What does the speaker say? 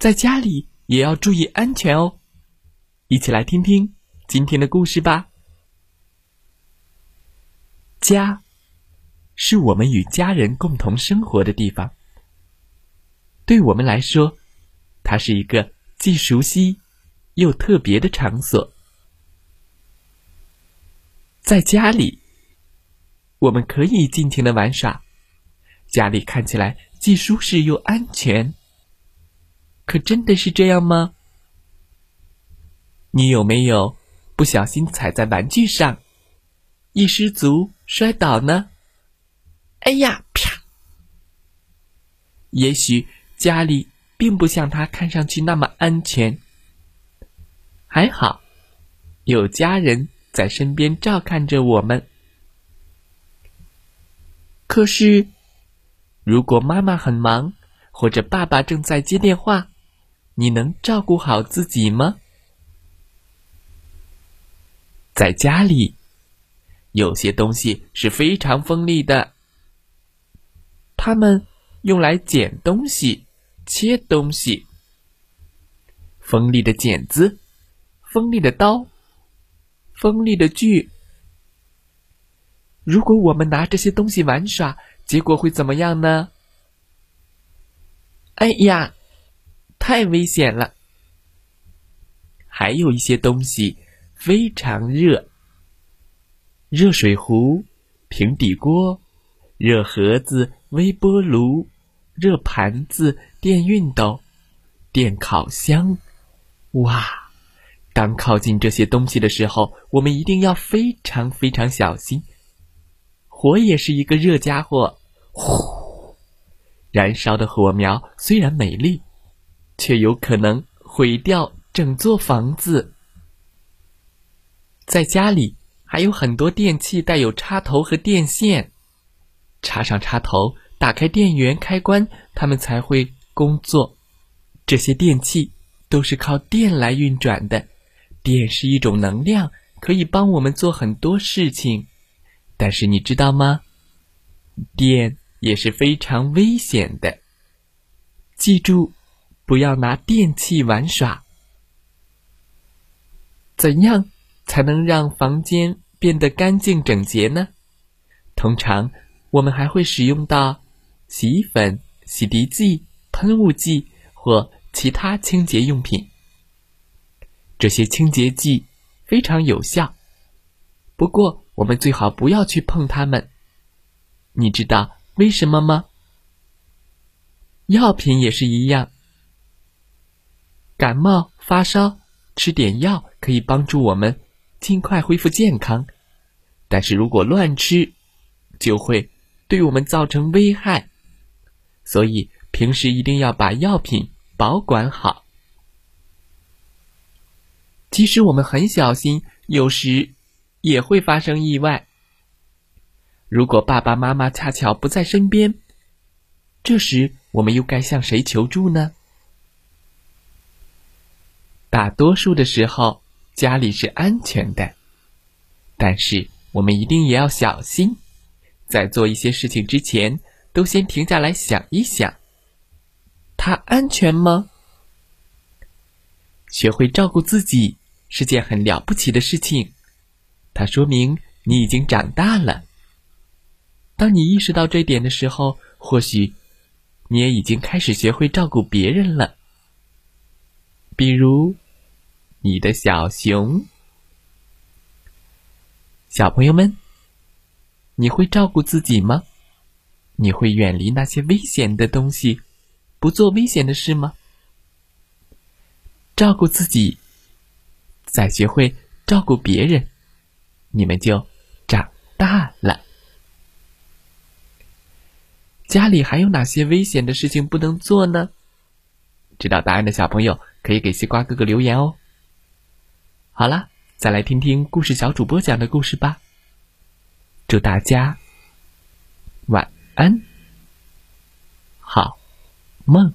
在家里也要注意安全哦！一起来听听今天的故事吧。家，是我们与家人共同生活的地方。对我们来说，它是一个既熟悉又特别的场所。在家里，我们可以尽情的玩耍，家里看起来既舒适又安全。可真的是这样吗？你有没有不小心踩在玩具上，一失足摔倒呢？哎呀，啪！也许家里并不像他看上去那么安全。还好，有家人在身边照看着我们。可是，如果妈妈很忙，或者爸爸正在接电话，你能照顾好自己吗？在家里，有些东西是非常锋利的，它们用来剪东西、切东西。锋利的剪子，锋利的刀，锋利的锯。如果我们拿这些东西玩耍，结果会怎么样呢？哎呀！太危险了！还有一些东西非常热，热水壶、平底锅、热盒子、微波炉、热盘子、电熨斗、电烤箱。哇！当靠近这些东西的时候，我们一定要非常非常小心。火也是一个热家伙，呼！燃烧的火苗虽然美丽。却有可能毁掉整座房子。在家里还有很多电器带有插头和电线，插上插头，打开电源开关，它们才会工作。这些电器都是靠电来运转的，电是一种能量，可以帮我们做很多事情。但是你知道吗？电也是非常危险的。记住。不要拿电器玩耍。怎样才能让房间变得干净整洁呢？通常我们还会使用到洗衣粉、洗涤剂、喷雾剂或其他清洁用品。这些清洁剂非常有效，不过我们最好不要去碰它们。你知道为什么吗？药品也是一样。感冒发烧，吃点药可以帮助我们尽快恢复健康。但是如果乱吃，就会对我们造成危害。所以平时一定要把药品保管好。即使我们很小心，有时也会发生意外。如果爸爸妈妈恰巧不在身边，这时我们又该向谁求助呢？大多数的时候，家里是安全的，但是我们一定也要小心，在做一些事情之前，都先停下来想一想：它安全吗？学会照顾自己是件很了不起的事情，它说明你已经长大了。当你意识到这点的时候，或许你也已经开始学会照顾别人了。比如，你的小熊，小朋友们，你会照顾自己吗？你会远离那些危险的东西，不做危险的事吗？照顾自己，再学会照顾别人，你们就长大了。家里还有哪些危险的事情不能做呢？知道答案的小朋友可以给西瓜哥哥留言哦。好啦，再来听听故事小主播讲的故事吧。祝大家晚安，好梦。